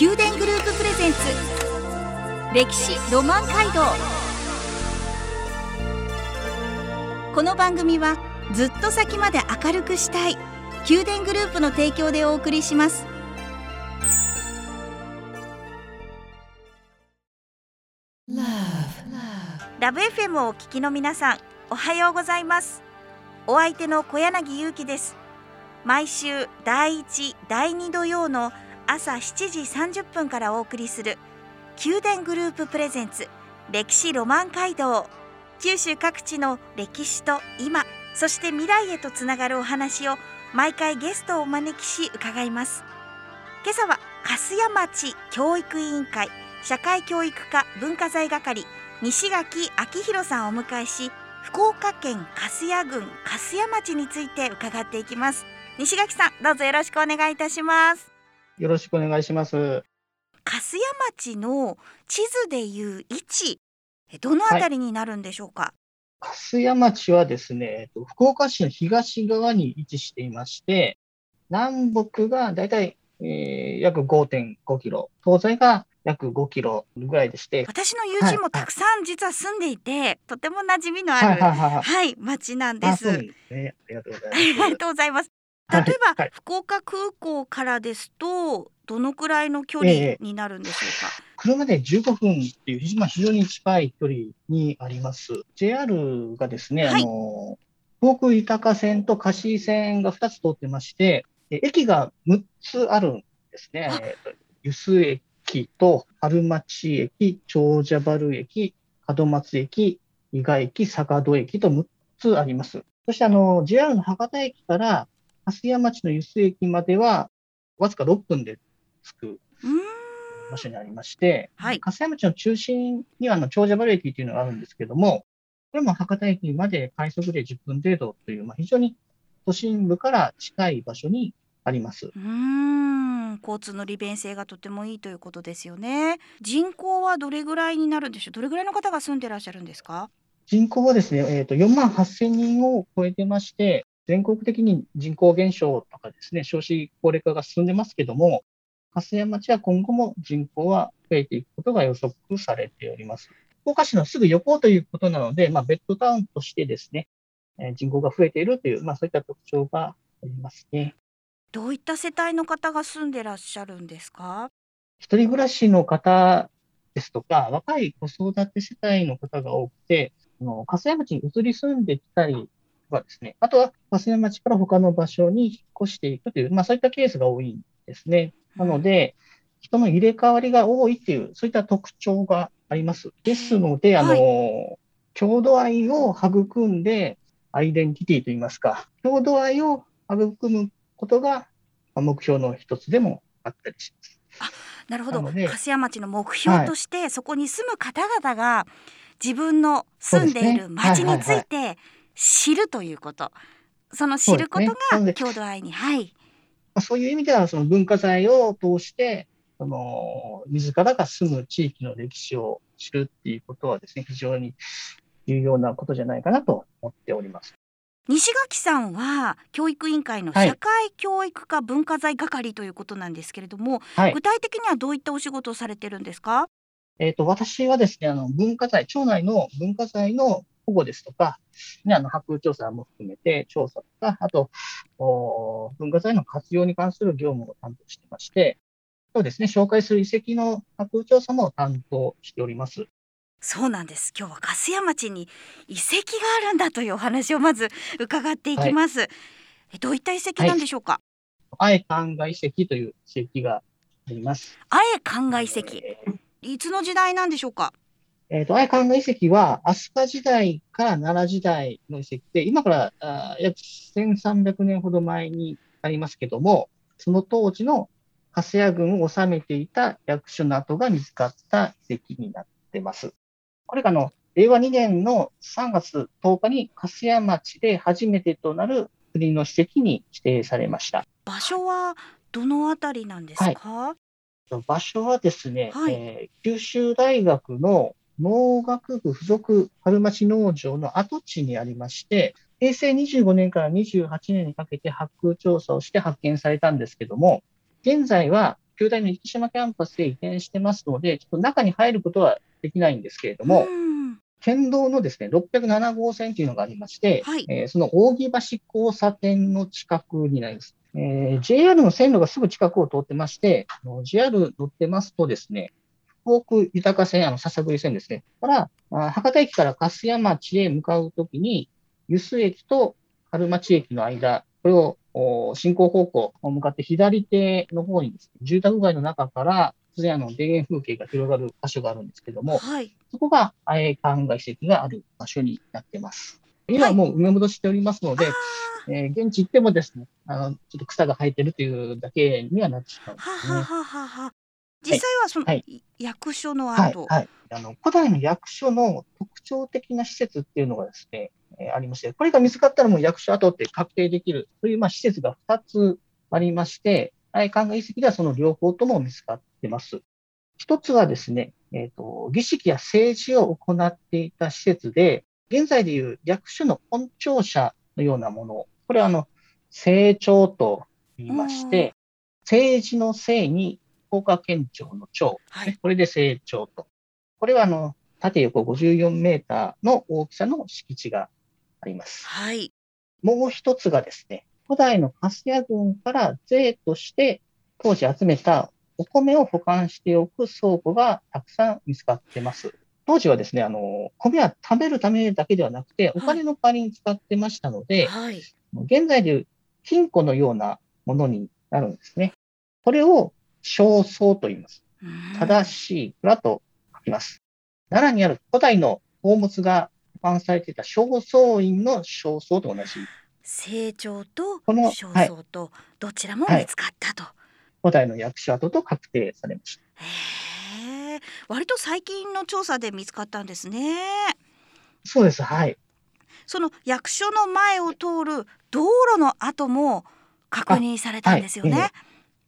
宮殿グループプレゼンツ。歴史ロマン街道。この番組はずっと先まで明るくしたい。宮殿グループの提供でお送りします。ラブ f m をお聞きの皆さんおはようございます。お相手の小柳ゆうきです。毎週第1第2土曜の朝7時30分からお送りする宮殿グループプレゼンツ歴史ロマン街道。九州各地の歴史と今そして未来へとつながるお話を毎回ゲストをお招きし伺います。今朝は粕谷町教育委員会社会教育課文化財係西垣明弘さんをお迎えし福岡県粕谷郡粕谷町について伺っていきます。西垣さんどうぞよろしくお願いいたします。よろしくお願いします。粕谷町の地図でいう位置どのあたりになるんでしょうか、はい、粕谷町はですね福岡市の東側に位置していまして南北がだいたい、えー、約5.5キロ東西が約5キロぐらいでして。私の友人もたくさん実は住んでいて、はいはい、とても馴染みのある、はい、はいはい、町なんです。ね、ありがとうございます。ありがとうございます。例えば、はい、福岡空港からですとどのくらいの距離になるんでしょうか、えー、車で15分っていう、まあ、非常に近い距離にあります。JR がですね、はい、あの航空豊線と香椎線が2つ通ってまして、駅が6つあるんですね。湯須駅と春町駅、長者原駅、門松駅、伊賀駅、坂戸駅と6つあります。そしてあの JR の博多駅から粕谷町の湯須駅までは、わずか6分で着く場所にありまして、はい、粕谷町の中心にはあの長者原駅というのがあるんですけども、これも博多駅まで快速で10分程度という、まあ、非常に都心部から近い場所にあります。うん交通の利便性がとてもいいということですよね。人口はどれぐらいになるんでしょう？どれぐらいの方が住んでいらっしゃるんですか？人口はですね、えっ、ー、と4万8000人を超えてまして、全国的に人口減少とかですね、少子高齢化が進んでますけども、粕谷町は今後も人口は増えていくことが予測されております。福岡市のすぐ横ということなので、まあ、ベッドタウンとしてですね、え人口が増えているという、まあ、そういった特徴がありますね。どういった世帯の方が住んでらっしゃるんですか？一人暮らしの方ですとか、若い子育て世帯の方が多くて、粕谷町に移り住んできたりはですね、あとは蓮山町から他の場所に引っ越していくという、まあそういったケースが多いんですね。なので、人の入れ替わりが多いっていう、そういった特徴があります。ですので、あの、はい、郷土愛を育んで、アイデンティティといいますか、郷土愛を育むことが目標の一つでもあったりします。あなるほど。粕谷町の目標として、はい、そこに住む方々が自分の住んでいる町について知るということ。その知ることが郷土愛に、はい。そういう意味では、その文化財を通して、その自らが住む地域の歴史を知るっていうことはですね、非常に重要なことじゃないかなと思っております。西垣さんは教育委員会の社会教育課文化財係ということなんですけれども、はい、具体的にはどういったお仕事をされてるんですか？えっ、ー、と私はですね、あの文化財町内の文化財の保護ですとか、ね、あの、波空調査も含めて調査とか、あと、お文化財の活用に関する業務を担当してまして、そうですね、紹介する遺跡の波空調査も担当しております。そうなんです。今日は粕谷町に遺跡があるんだというお話をまず伺っていきます。はい、どういった遺跡なんでしょうか？はい、愛灌漑遺跡という遺跡があります。愛灌漑遺跡、えー、いつの時代なんでしょうか？えっ、ー、と、愛観の遺跡は、飛鳥時代から奈良時代の遺跡で、今からあ約1300年ほど前にありますけども、その当時の粕谷軍を治めていた役所の跡が見つかった遺跡になっています。これがあの、令和2年の3月10日に粕谷町で初めてとなる国の史跡に指定されました。場所はどのあたりなんですか、はい、場所はですね、はい、えー、九州大学の農学部附属春町農場の跡地にありまして、平成25年から28年にかけて発掘調査をして発見されたんですけども、現在は旧大の生島キャンパスへ移転してますので、ちょっと中に入ることはできないんですけれども、県道のですね、607号線というのがありまして、はい、えー、その扇橋交差点の近くになります。えー、JR の線路がすぐ近くを通ってまして、JR 乗ってますとですね、福北豊線、あの、笹栗線ですね。から、あ博多駅から粕屋町へ向かうときに、湯須駅と春町駅の間、これを進行方向を向かって左手の方にですね、住宅街の中から突然あの田園風景が広がる場所があるんですけども、はい、そこが愛観外遺跡がある場所になっています。今はもう埋め戻しておりますので、はい、えー、現地行ってもですね、あの、ちょっと草が生えてるというだけにはなってしまうんですね。はははは実際はその、はい、役所の後、はい、はい、あの古代の役所の特徴的な施設っていうのがですね、えー、ありまして、これが見つかったらもう役所跡って確定できるという、まあ、施設が2つありまして、愛考え遺跡ではその両方とも見つかってます。一つはですね、えっ、ー、と、儀式や政治を行っていた施設で、現在でいう役所の本庁舎のようなもの、これはあの、政庁と言いまして、政治の政に福岡県庁の庁、はい、これで政庁と。これはあの、縦横54メーターの大きさの敷地があります。はい。もう一つがですね、古代の粕谷郡から税として当時集めたお米を保管しておく倉庫がたくさん見つかってます。当時はですね、あの、米は食べるためだけではなくて、お金の代わりに使ってましたので、はい、現在でいう金庫のようなものになるんですね。これを焦燥と言います。正しい蔵と書きます。奈良にある古代の宝物が保管されていた正倉院の正倉と同じ。成長と正倉とどちらも見つかったと。はい、古代の役所跡と確定されました。割と最近の調査で見つかったんですね。そうです。はい。その役所の前を通る道路の跡も確認されたんですよね。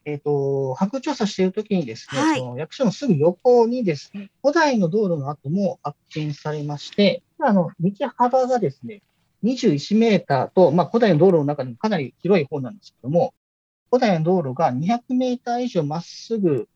えっ、ー、と、白調査しているときにですね、はい、その役所のすぐ横にですね、古代の道路の跡も発見されまして、あの、道幅がですね、21メーターと、まあ、古代の道路の中でもかなり広い方なんですけども、古代の道路が200メーター以上まっすぐ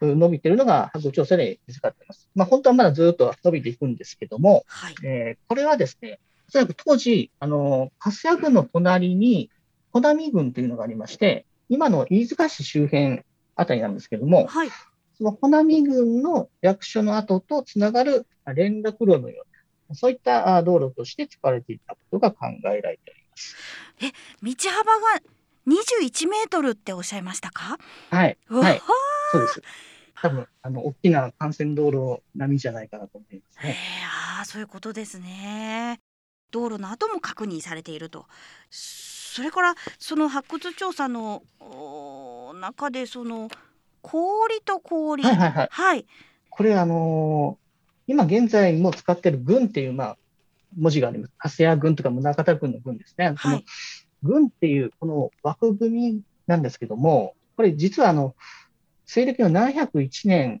伸びてるのが白調査で見つかっています。まあ、本当はまだずっと伸びていくんですけども、はい、えー、これはですね、おそらく当時、あの、粕谷郡の隣に、小波郡というのがありまして、今の飯塚市周辺あたりなんですけども、はい、その穂波郡の役所の跡とつながる連絡路のような、そういった道路として使われていたことが考えられております。え、道幅が21メートルっておっしゃいましたか？はい。はい。そうです。多分、あの、大きな幹線道路並みじゃないかなと思いますね。ああ、そういうことですね。道路の跡も確認されていると。それからその発掘調査の中でその氷と氷、はいはいはい、はい、これあのー、今現在も使っている軍っていうまあ文字があります。粕谷軍とか宗像軍の軍ですね。はい、軍っていうこの枠組みなんですけども、これ実はあの西暦の701年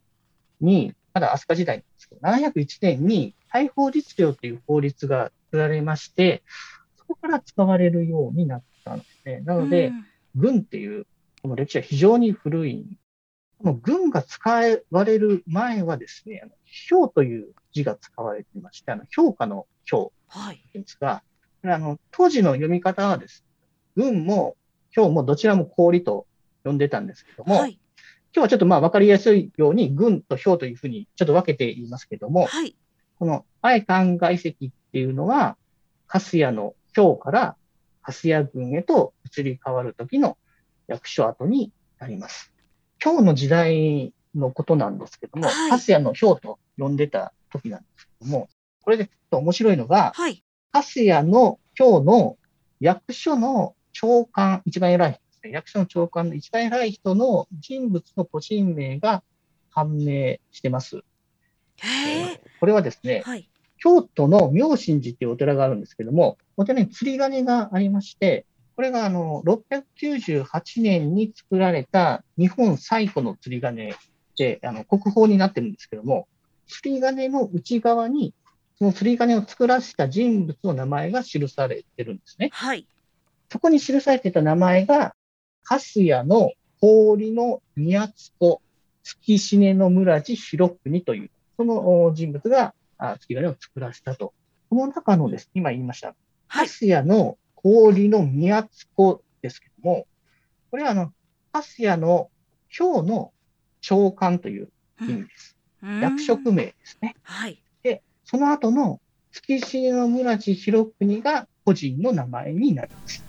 に、まだ飛鳥時代なんですけど、701年に大法律令という法律が作られまして、そこから使われるようになったんですね。なので、うん、軍っていうこの歴史は非常に古い。この軍が使われる前はですね、あの評という字が使われていまして、あの評価の評ですが、はい、あの当時の読み方はです、ね、軍も評もどちらも氷と呼んでたんですけども、はい、今日はちょっとまあ分かりやすいように、軍と表というふうにちょっと分けて言いますけども、はい、この愛灌漑石っていうのは、粕谷の表から粕谷軍へと移り変わる時の役所跡になります。今日の時代のことなんですけども、はい、の表と呼んでた時なんですけども、これでちょっと面白いのが、はい、粕谷の表の役所の長官、一番偉いね、役所の長官の一番偉い人の人物の個人名が判明してます。これはですね、はい、京都の妙心寺っていうお寺があるんですけども、お寺に釣り鐘がありまして、これがあの698年に作られた日本最古の釣り鐘で、あの国宝になってるんですけども、釣り鐘の内側に、その釣り鐘を作らせた人物の名前が記されてるんですね。はい。そこに記されてた名前が、粕谷の氷の宮津子、月死ねの村地広国という、その人物が月金を作らせたと。この中のです、今言いました、ハスヤの氷の宮津子ですけども、これはあの、ハスヤの今日の長官という意味です。うん、役職名ですね。はい。で、その後の月重の村地広国が個人の名前になります。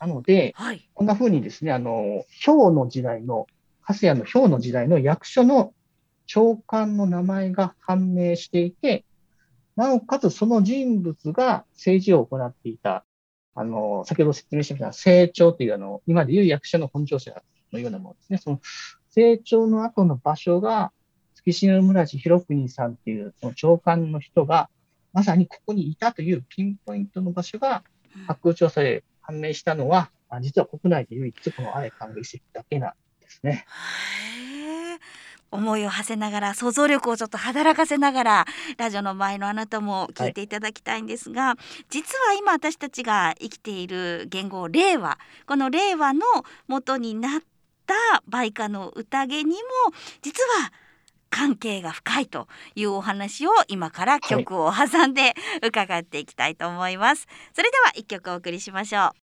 なので、はい、こんな風にですね、あの、氷の時代の、ハスヤの氷の時代の役所の長官の名前が判明していて、なおかつその人物が政治を行っていた、あの、先ほど説明しました成長というあの、今でいう役所の本庁舎のようなものですね。その成長の後の場所が、月篠村地広国さんっていうその長官の人が、まさにここにいたというピンポイントの場所が、発空調査で判明したのは、実は国内で唯一このアエカン遺跡だけなんですね。思いを馳せながら想像力をちょっと働かせながらラジオの前のあなたも聞いていただきたいんですが、はい、実は今私たちが生きている言語令和この令和の元になった梅花の宴にも実は関係が深いというお話を今から曲を挟んで伺っていきたいと思います、はい、それでは一曲お送りしましょう。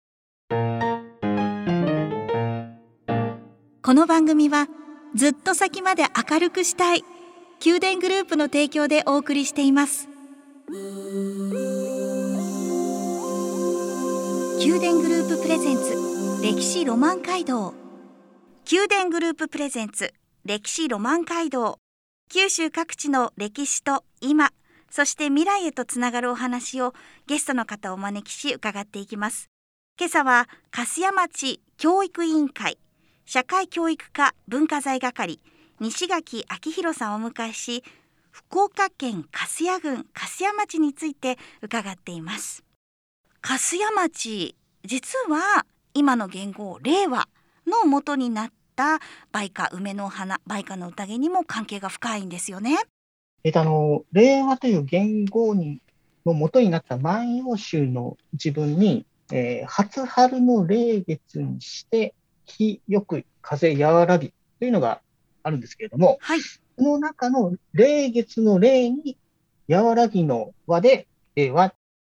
この番組はずっと先まで明るくしたい。宮殿グループの提供でお送りしています。宮殿グループプレゼンツ歴史ロマン街道。宮殿グループプレゼンツ歴史ロマン街道。九州各地の歴史と今そして未来へとつながるお話をゲストの方をお招きし伺っていきます。今朝は粕屋町教育委員会社会教育課文化財係西垣明弘さんをお迎えし福岡県粕屋郡粕屋町について伺っています粕屋町実は今の言語令和の元になった梅花梅の花梅花の宴にも関係が深いんですよね。えっと、あの令和という言語にの元になった万葉集の自分に、えー、初春の霊月にして日よく風和らぎというのがあるんですけれども、はい、その中の霊月の霊に和らぎの和で、えー、和、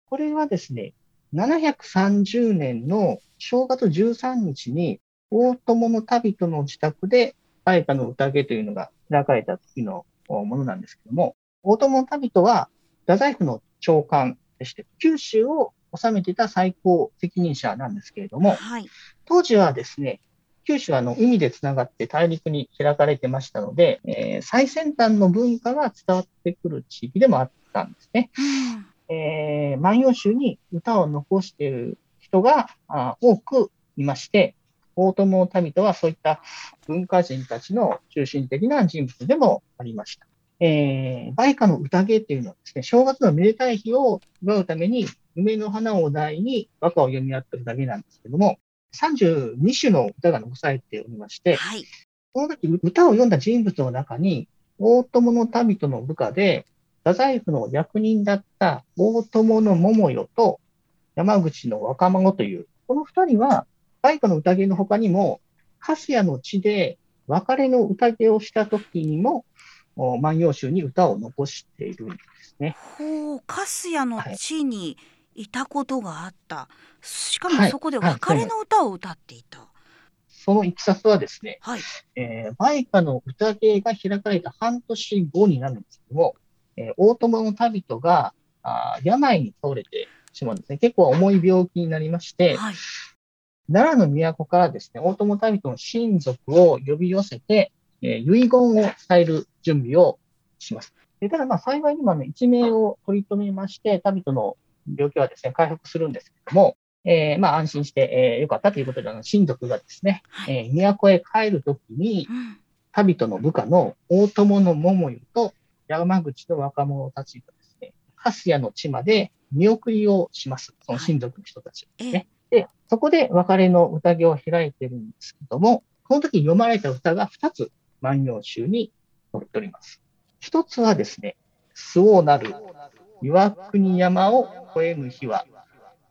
これはですね、730年の正月13日に大友の旅人の自宅で、梅花の宴というのが開かれた時のものなんですけども、大友の旅人は、太宰府の長官でして、九州を治めていた最高責任者なんですけれども、はい、当時はですね、九州はあの海でつながって大陸に開かれてましたので、えー、最先端の文化が伝わってくる地域でもあったんですね。うん、えー、万葉集に歌を残している人があ多くいまして、大友民とはそういった文化人たちの中心的な人物でもありました。えー、梅花の宴っていうのはですね、正月のめでたい日を祝うために、梅の花を題に和歌を読み合ってるだけなんですけども、32首の歌が残されておりまして、はい、この時歌を読んだ人物の中に、大友の民との部下で、太宰府の役人だった大友の桃代と山口の若孫という、この二人は大化の宴の他にも、粕屋の地で別れの宴をした時にも、万葉集に歌を残しているんですね。ほう、粕屋の地にいたことがあった。はい、しかもそこで別れの歌を歌っていた。はいはい、そのいきさつはですね、はい、えー、梅花の宴が開かれた半年後になるんですけども、えー、大友の旅人があ病に倒れてしまうんですね。結構重い病気になりまして、はい、奈良の都からですね、大友旅人の親族を呼び寄せて、えー、遺言を伝える準備をします。でただ、まあ、幸いにも、ね、一命を取り留めまして、旅人の病気はですね、回復するんですけども、えー、まあ、安心して、えー、よかったということで、あの親族がですね、はい、えー、都へ帰るときに、旅人の部下の大友の桃湯と山口の若者たちがですね、粕屋の地まで見送りをします。その親族の人たちですね。で、そこで別れの宴を開いてるんですけども、この時読まれた歌が2つ万葉集に載っております。一つはですね、周防なる岩国山を越えぬ日は、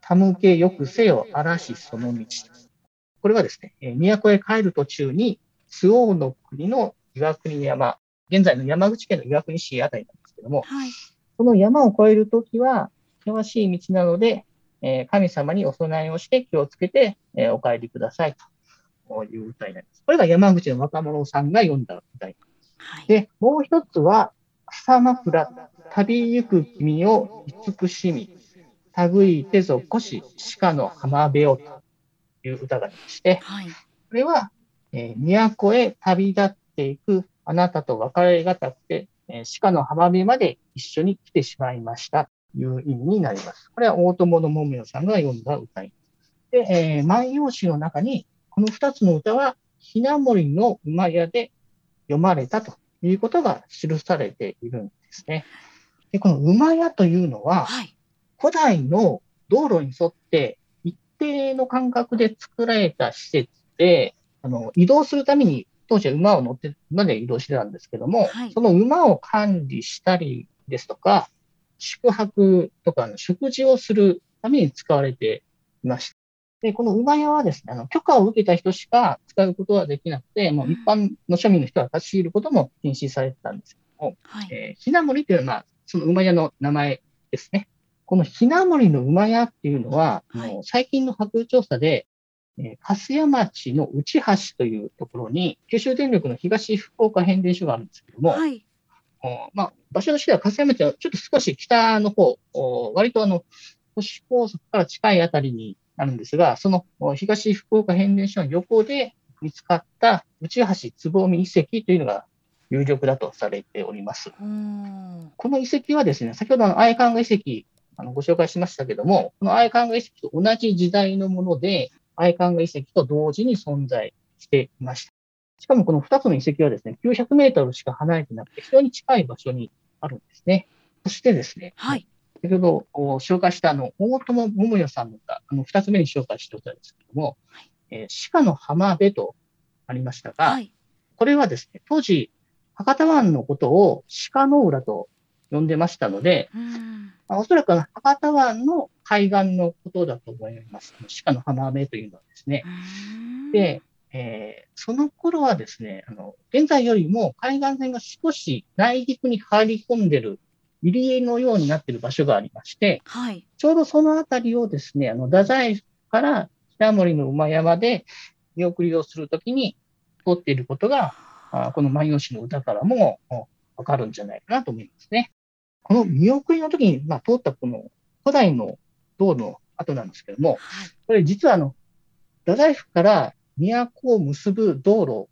たむけよくせよ嵐その道。これはですね、えー都へ帰る途中に、周防の国の岩国山、現在の山口県の岩国市あたりなんですけども、はい。その山を越えるときは、険しい道なので、えー神様にお供えをして気をつけて、えーお帰りくださいという歌になります。これが山口の若者さんが読んだ歌にはい。で、もう一つは、草枕、旅行く君を慈しみ、類いてぞこし、鹿の浜辺よという歌がありまして、はい。これは、えー都へ旅立っていくあなたと別れがたくて、えー鹿の浜辺まで一緒に来てしまいましたという意味になります。これは大友の桃代さんが読んだ歌に。で、えー万葉集の中に、この二つの歌は、ひな森の馬屋で読まれたということが記されているんですね。で、この馬屋というのは、はい。古代の道路に沿って一定の間隔で作られた施設で、あの、移動するために、当時は馬を乗って、馬で移動してたんですけども、はいその馬を管理したりですとか、宿泊とかの食事をするために使われていました。で、この馬屋はですね、あの、許可を受けた人しか使うことはできなくて、もう一般の庶民の人は立ち入ることも禁止されてたんですけども、はい。えー、ひなもりというのは、まあ、その馬屋の名前ですね。このひなもりの馬屋っていうのは、はい最近の博調査で、えー、粕屋町の内橋というところに、九州電力の東福岡変電所があるんですけども、はい。おまあ、場所としては粕屋町はちょっと少し北の方、お割とあの、都市高速から近いあたりになるんですが、そのお東福岡変電所の横で見つかった内橋つぼみ遺跡というのが有力だとされております。この遺跡はですね、先ほどの愛観画遺跡、あのご紹介しましたけども、この愛観画遺跡と同じ時代のもので、愛観画遺跡と同時に存在していました。しかもこの2つの遺跡はですね、900メートルしか離れてなくて、非常に近い場所にあるんですね。そしてですね、はい。先ほどお紹介したあの、大友桃代さんの歌、あの、2つ目に紹介した歌ですけども、えー鹿の浜辺とありましたが、はい。これはですね、当時、博多湾のことを鹿の浦と呼んでましたので、うん。まあおそらく博多湾の海岸のことだと思います。鹿の浜辺というのはですね。うん、で、えーその頃はですね、あの、現在よりも海岸線が少し内陸に入り込んでる入り江のようになっている場所がありまして、はい。ちょうどそのあたりをですね、あの、太宰府から北森の馬山で見送りをするときに通っていることが、あこの万葉集の歌からもおわかるんじゃないかなと思いますね。この見送りの時に、まあ、通ったこの古代の道路の跡なんですけども、はい。これ実はあの、太宰府から都を結ぶ道路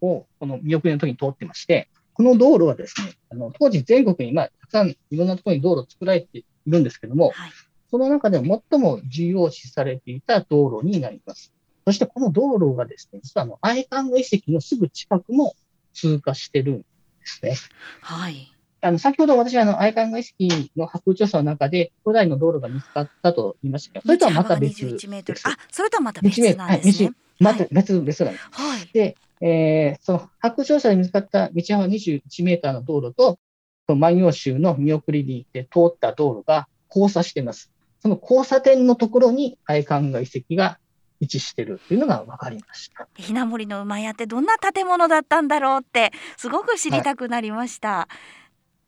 をこの見送りの時に通ってまして、この道路はですね、あの当時全国に、まあ、たくさんいろんなところに道路を作られているんですけども、はい。その中でも最も重要視されていた道路になります。そしてこの道路がですね、実はあの、愛観遺跡のすぐ近くも通過してるんですね。はい。あの、先ほど私、あの、愛観遺跡の発掘調査の中で、古代の道路が見つかったと言いましたけど、それとはまた別道幅が21メートルです。あ、それとはまた別なんですね。また別、別なんです。はい。で、えーその発掘調査で見つかった道幅21メーターの道路と、その万葉集の見送りに行って通った道路が交差しています。その交差点のところに愛観が遺跡が位置しているというのが分かりました。ひな森の馬屋ってどんな建物だったんだろうってすごく知りたくなりました。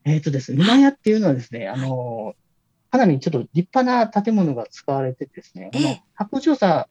えっ、とですね、馬屋っていうのはですね、あの、かなりちょっと立派な建物が使われてですね、ええ発掘調査、あ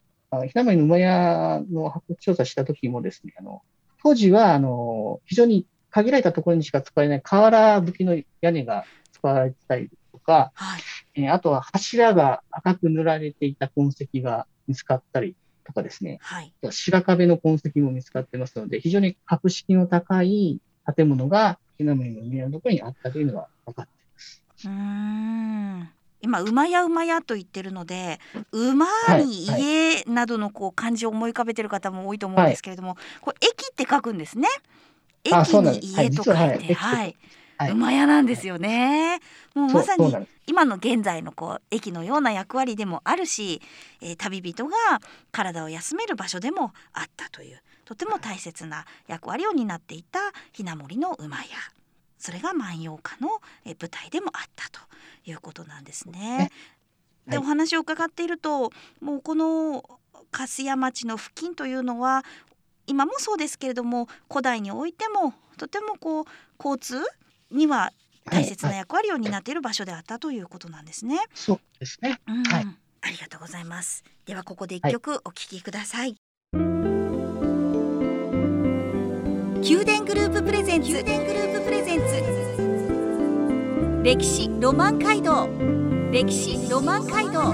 ひなまりの馬屋の発掘調査した時もですね、あの、当時は、あの、非常に限られたところにしか使えない瓦葺きの屋根が使われてたりとか、はい。えーあとは柱が赤く塗られていた痕跡が見つかったりとかですね、はい。白壁の痕跡も見つかってますので、非常に格式の高い建物がひなまりの馬屋のところにあったというのが分かっています。うーん。今馬屋馬屋と言ってるので馬にはい。家などのこう漢字を思い浮かべてる方も多いと思うんですけれども、これ駅って書くんですね。駅に家と書いて、実ははい馬屋なんですよね。もうまさに今の現在のこう駅のような役割でもあるし、えー旅人が体を休める場所でもあったというとても大切な役割を担っていたひな森の馬屋それが万葉歌のえー舞台でもあったということなんですね。ねはいでお話を伺っているともうこの粕屋町の付近というのは今もそうですけれども古代においてもとてもこう交通には大切な役割を担っている場所であったということなんですね。そうですね。うんはいありがとうございます。ではここで一曲お聴きください。宮殿グループレゼンツ。グループプレゼンツ。歴史ロマン街道。歴史ロマン街道。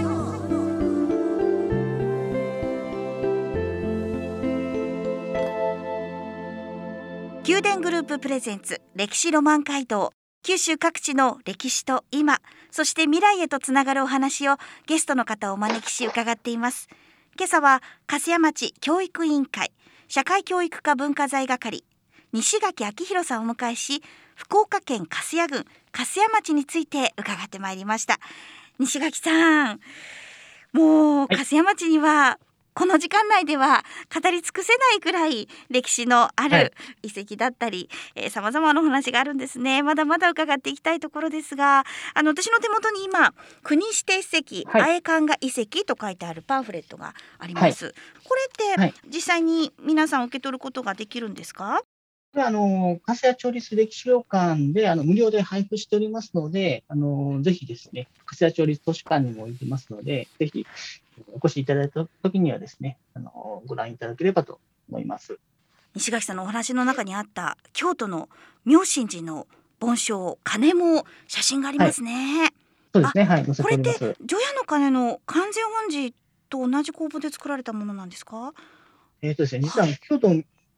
宮殿グループプレゼンツ歴史ロマン街道九州各地の歴史と今そして未来へとつながるお話をゲストの方をお招きし伺っています今朝は粕屋町教育委員会社会教育課文化財係西垣明弘さんをお迎えし福岡県粕屋郡粕屋町について伺ってまいりました。西垣さんもうはい。粕屋町にはこの時間内では語り尽くせないくらい歴史のあはい。る遺跡だったりさまざまなお話があるんですね。まだまだ伺っていきたいところですがあの私の手元に今国指定史跡、はい。愛観が遺跡と書いてあるパンフレットがあります、これって、はい。実際に皆さん受け取ることができるんですか？これはあの、粕谷町立歴史料館であの無料で配布しておりますので、あのぜひですね、粕谷町立図書館にも置いてますので、ぜひお越しいただいたときにはですね、あのご覧いただければと思います。西垣さんのお話の中にあった京都の妙心寺の盆鐘鐘も写真がありますね、そうですね、はい、これって。除夜の鐘の完全本寺と同じ工房で作られたものなんですか？えっ、とですね、実は京都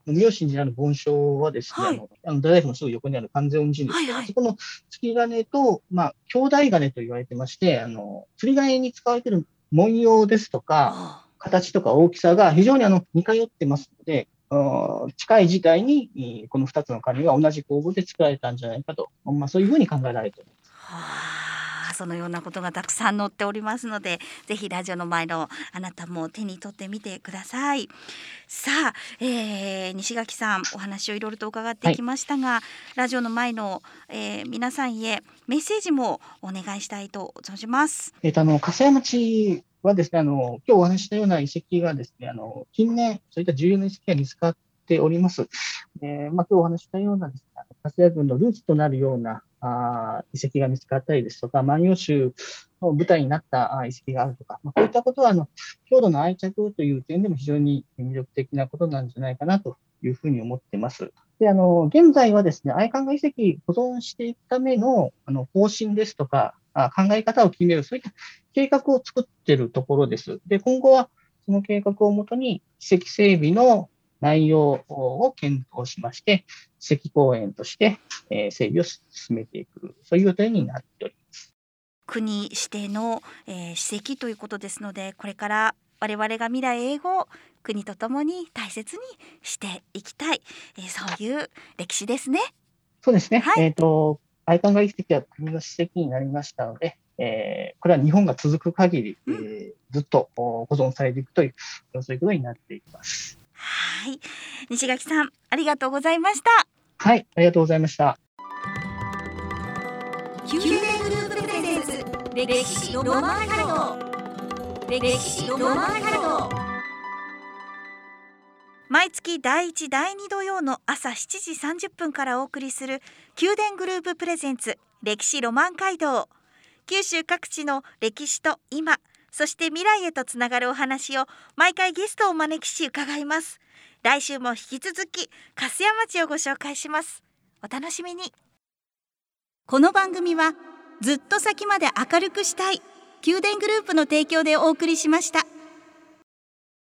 の妙心寺にある盆鐘はですね、はい。あのあの大学のすぐ横にある完全音すはいはい。そこの月鐘と、まあ、兄弟鐘と言われてまして、あの釣り鐘に使われている文様ですとか、あ形とか大きさが非常にあの似通ってますので、近い時代にえーこの2つの鐘が同じ工房で作られたんじゃないかと、まあ、そういうふうに考えられております。はあそのようなことがたくさん載っておりますのでぜひラジオの前のあなたも手に取ってみてください。さあ、えー西垣さんお話をいろいろと伺ってきましたが、ラジオの前の、えー皆さんへメッセージもお願いしたいと存じます。えっ、と、あの、笠山町はですね、あの、今日お話ししたような遺跡がですね、あの、近年、そういった重要な遺跡が見つかっております。えーまあ、今日お話ししたようなですね、笠谷郡のルーツとなるようなあ遺跡が見つかったりですとか、万葉集の舞台になった遺跡があるとか、まあ、こういったことは、あの、郷土の愛着という点でも非常に魅力的なことなんじゃないかなというふうに思ってます。で、あの、現在はですね、愛観が遺跡保存していくための、あの、方針ですとか、あ考え方を決める、そういった計画を作っているところです。で、今後はその計画をもとに、遺跡整備の内容を検討しまして、遺跡公園として、えー整備を進めていく、そういう予定になっております。国指定の、えー史跡ということですのでこれから我々が未来英語を国とともに大切にしていきたい、えーそういう歴史ですね。そうですね。はいえっ、と、愛観が遺跡は国の史跡になりましたので、えーこれは日本が続く限り、えーずっとお保存されていくという、そういうことになっていきます。はい西垣さんありがとうございました。はい、ありがとうございました。宮殿グループプレゼンツ歴史ロマン街道歴史ロマン街道毎月第1第2土曜の朝7時30分からお送りする宮殿グループプレゼンツ歴史ロマン街道九州各地の歴史と今そして未来へとつながるお話を毎回ゲストをお招きし伺います。来週も引き続き粕屋町をご紹介します。お楽しみに。この番組はずっと先まで明るくしたい宮殿グループの提供でお送りしました。